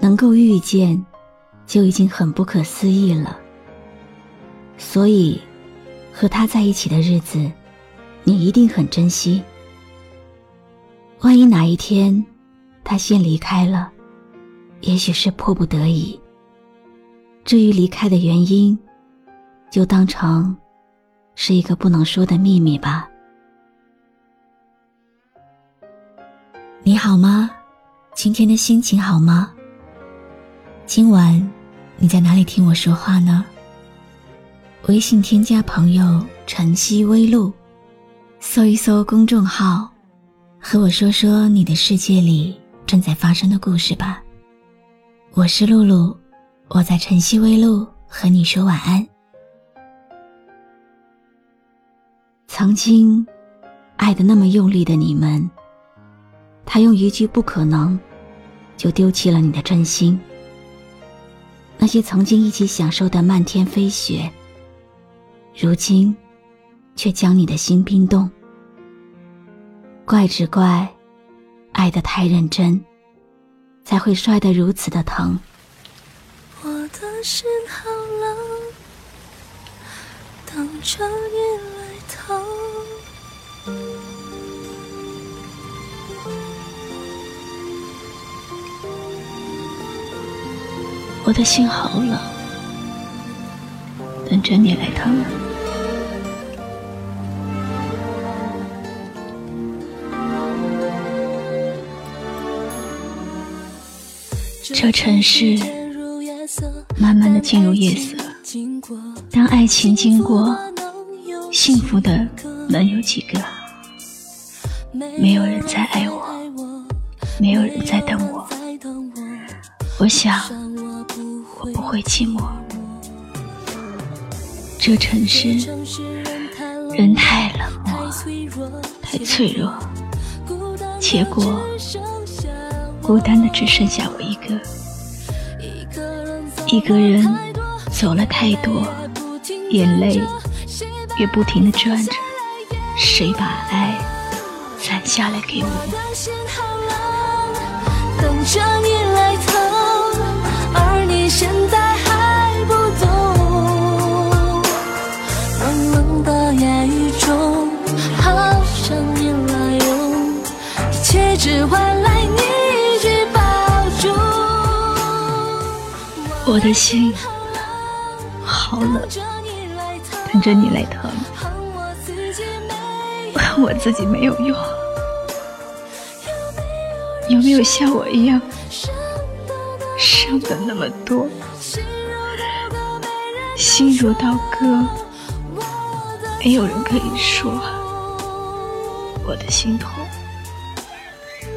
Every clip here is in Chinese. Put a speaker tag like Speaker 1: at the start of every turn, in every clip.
Speaker 1: 能够遇见就已经很不可思议了。所以，和他在一起的日子，你一定很珍惜。万一哪一天他先离开了，也许是迫不得已。至于离开的原因，就当成是一个不能说的秘密吧。你好吗？今天的心情好吗？今晚你在哪里听我说话呢？微信添加朋友“晨曦微露”，搜一搜公众号，和我说说你的世界里正在发生的故事吧。我是露露，我在晨曦微露和你说晚安。曾经爱的那么用力的你们。他用一句“不可能”，就丢弃了你的真心。那些曾经一起享受的漫天飞雪，如今却将你的心冰冻。怪只怪，爱得太认真，才会摔得如此的疼。
Speaker 2: 我的心好冷，等着你来疼。
Speaker 1: 我的心好冷，等着你来疼。这城市慢慢的进入夜色，当爱情经过，幸福的能有几个？没有人在爱我，没有人在等我。我想。我不会寂寞。这城市人太冷漠，太脆弱，结果孤单的只剩下我一个。一个人走了太多，眼泪也不停的转着，谁把爱攒下来给我？
Speaker 2: 现在还不懂，冷冷的夜雨中，好想你来拥，一切只换来你一句保重。
Speaker 1: 我的心好冷，等着你来疼，我自己没有用，有没有像我一样？伤的那么多，心如刀割，没有人可以说我的心痛，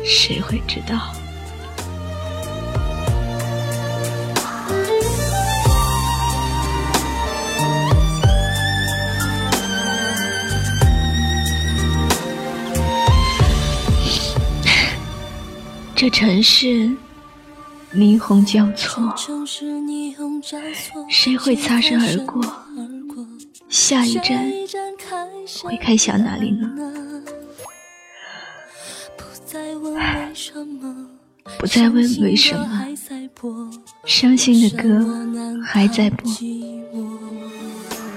Speaker 1: 谁会知道？这城市。霓虹交错，谁会擦身而过？下一站会开向哪里呢？不再问为什么，伤心的歌还在播。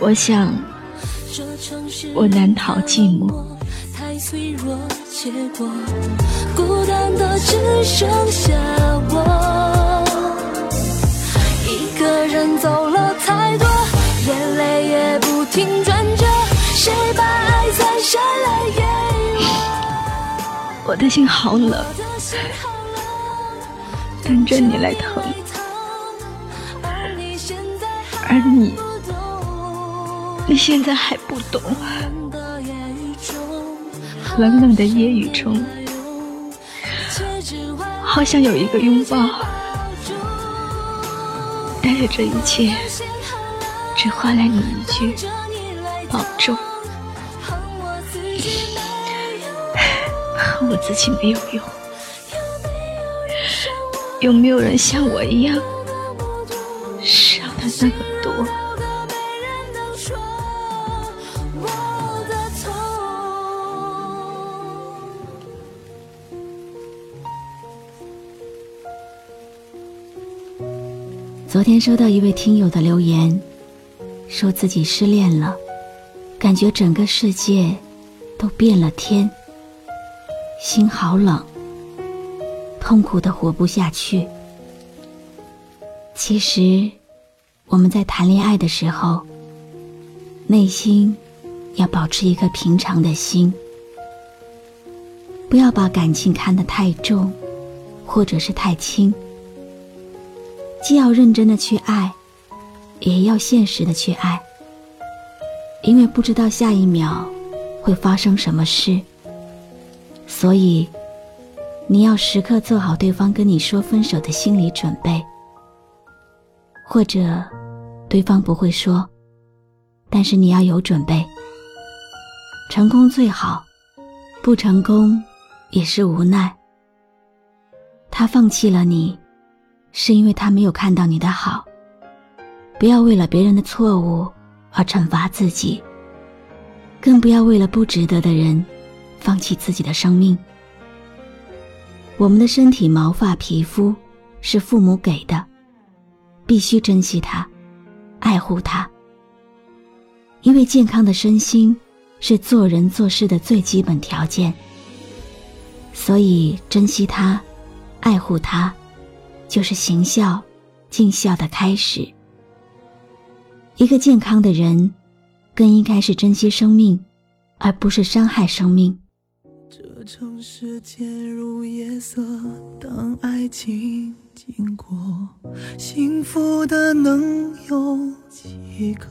Speaker 1: 我想，我难逃寂寞。太脆弱，结果孤单的只剩下我。一个人走了太多，眼泪也不停转着，谁把爱攒下来给我？我的心好冷，等着你来疼，而你，你现在还不懂。冷冷的夜雨中，好想有一个拥抱，
Speaker 2: 带着这一切，只换来你一句保重。恨我自己没有用，有没有人像我一样伤的那么多？
Speaker 1: 昨天收到一位听友的留言，说自己失恋了，感觉整个世界都变了天，心好冷，痛苦的活不下去。其实，我们在谈恋爱的时候，内心要保持一颗平常的心，不要把感情看得太重，或者是太轻。既要认真的去爱，也要现实的去爱，因为不知道下一秒会发生什么事，所以你要时刻做好对方跟你说分手的心理准备。或者，对方不会说，但是你要有准备。成功最好，不成功也是无奈。他放弃了你。是因为他没有看到你的好。不要为了别人的错误而惩罚自己，更不要为了不值得的人放弃自己的生命。我们的身体、毛发、皮肤是父母给的，必须珍惜它，爱护它。因为健康的身心是做人做事的最基本条件，所以珍惜它，爱护它。就是行孝、尽孝的开始。一个健康的人，更应该是珍惜生命，而不是伤害生命。
Speaker 3: 这城市渐入夜色，当爱情经过，幸福的能有几个？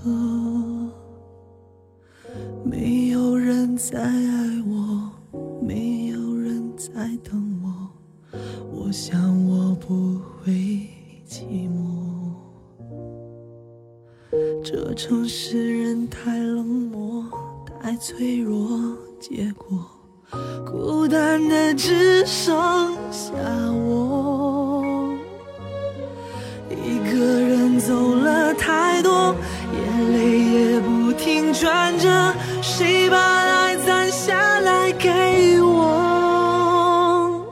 Speaker 3: 没有人在爱我，没有人在等我。我想城市人太冷漠，太脆弱，结果孤单的只剩下我。一个人走了太多，眼泪也不停转着，谁把爱攒下来给我？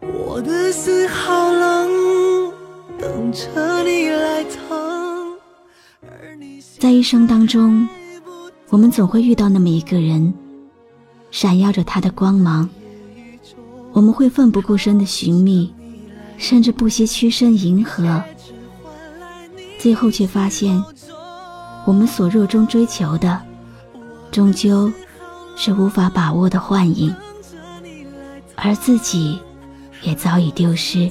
Speaker 3: 我的心好冷，等着你来。
Speaker 1: 在一生当中，我们总会遇到那么一个人，闪耀着他的光芒。我们会奋不顾身的寻觅，甚至不惜屈身迎合，最后却发现，我们所热衷追求的，终究是无法把握的幻影，而自己。也早已丢失。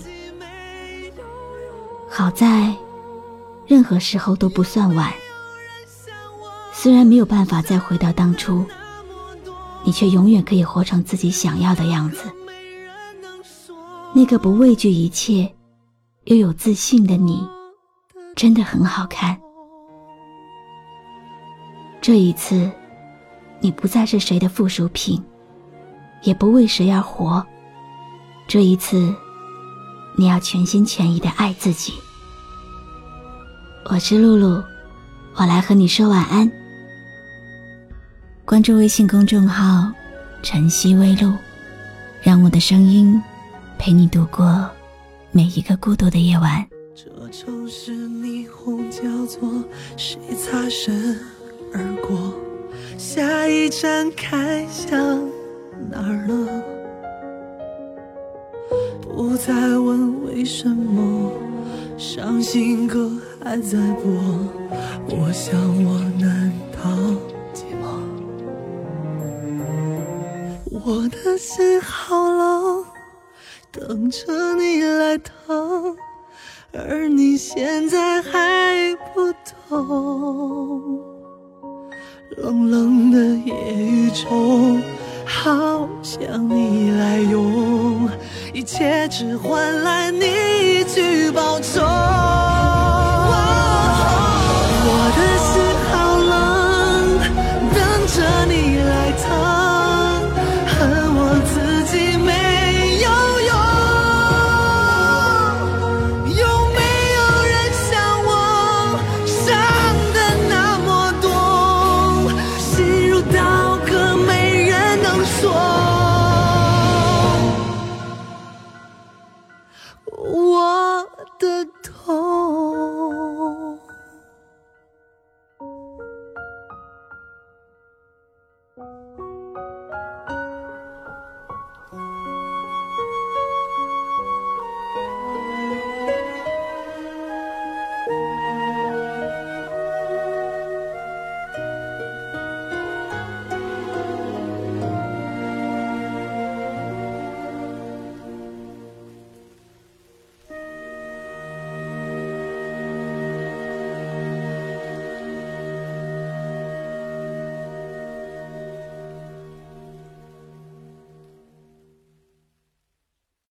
Speaker 1: 好在，任何时候都不算晚。虽然没有办法再回到当初，你却永远可以活成自己想要的样子。那个不畏惧一切，又有自信的你，真的很好看。这一次，你不再是谁的附属品，也不为谁而活。这一次，你要全心全意的爱自己。我是露露，我来和你说晚安。关注微信公众号“晨曦微露”，让我的声音陪你度过每一个孤独的夜晚。
Speaker 3: 这城市霓虹交错，谁擦身而过？下一站开向哪儿了？不再问为什么，伤心歌还在播。我想我难逃我的心好冷，等着你来疼，而你现在还不懂。冷冷的夜雨中，好想你来拥。一切只换来你